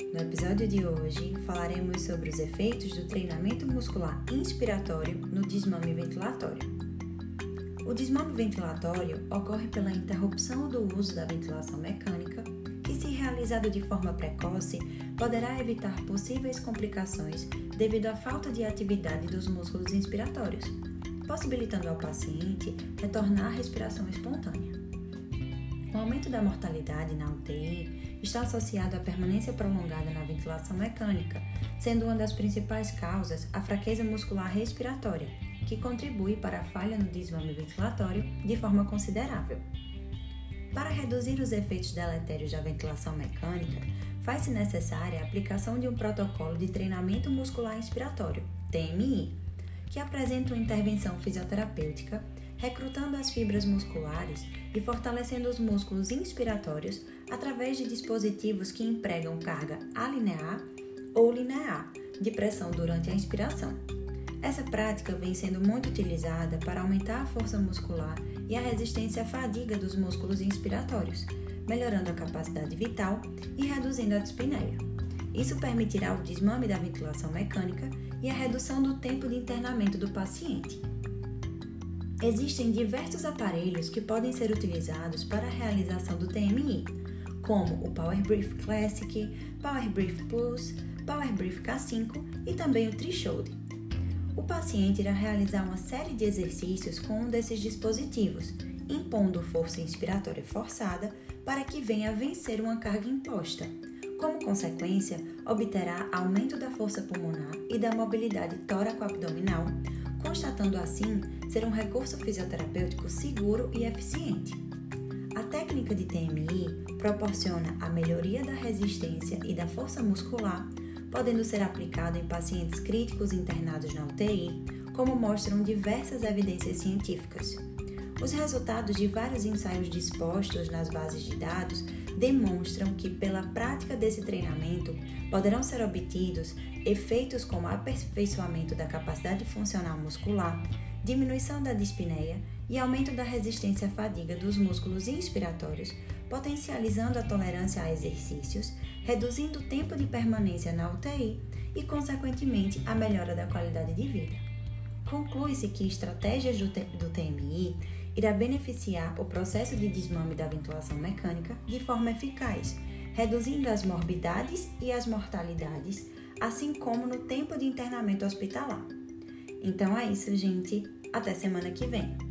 episódio de hoje falaremos sobre os efeitos do treinamento muscular inspiratório no desmame ventilatório. O desmame ventilatório ocorre pela interrupção do uso da ventilação mecânica e, se realizado de forma precoce, poderá evitar possíveis complicações devido à falta de atividade dos músculos inspiratórios, possibilitando ao paciente retornar à respiração espontânea. O aumento da mortalidade na UTI está associado à permanência prolongada na ventilação mecânica, sendo uma das principais causas a fraqueza muscular respiratória, que contribui para a falha no desvame ventilatório de forma considerável. Para reduzir os efeitos deletérios da ventilação mecânica, faz-se necessária a aplicação de um protocolo de treinamento muscular inspiratório, TMI, que apresenta uma intervenção fisioterapêutica recrutando as fibras musculares e fortalecendo os músculos inspiratórios através de dispositivos que empregam carga alinear ou linear de pressão durante a inspiração. Essa prática vem sendo muito utilizada para aumentar a força muscular e a resistência à fadiga dos músculos inspiratórios, melhorando a capacidade vital e reduzindo a dispneia. Isso permitirá o desmame da ventilação mecânica e a redução do tempo de internamento do paciente. Existem diversos aparelhos que podem ser utilizados para a realização do TMI, como o Power Brief Classic, Power Brief Plus, Power Brief K5 e também o Threshold. O paciente irá realizar uma série de exercícios com um desses dispositivos, impondo força inspiratória forçada para que venha vencer uma carga imposta. Como consequência, obterá aumento da força pulmonar e da mobilidade tóraco-abdominal, constatando assim ser um recurso fisioterapêutico seguro e eficiente. A técnica de TMI proporciona a melhoria da resistência e da força muscular, podendo ser aplicado em pacientes críticos internados na UTI, como mostram diversas evidências científicas. Os resultados de vários ensaios dispostos nas bases de dados demonstram que, pela prática desse treinamento, poderão ser obtidos efeitos como aperfeiçoamento da capacidade funcional muscular, diminuição da dispneia e aumento da resistência à fadiga dos músculos inspiratórios, potencializando a tolerância a exercícios, reduzindo o tempo de permanência na UTI e, consequentemente, a melhora da qualidade de vida. Conclui-se que estratégias do, do TMI irá beneficiar o processo de desmame da ventilação mecânica de forma eficaz, reduzindo as morbidades e as mortalidades, assim como no tempo de internamento hospitalar. Então é isso, gente. Até semana que vem.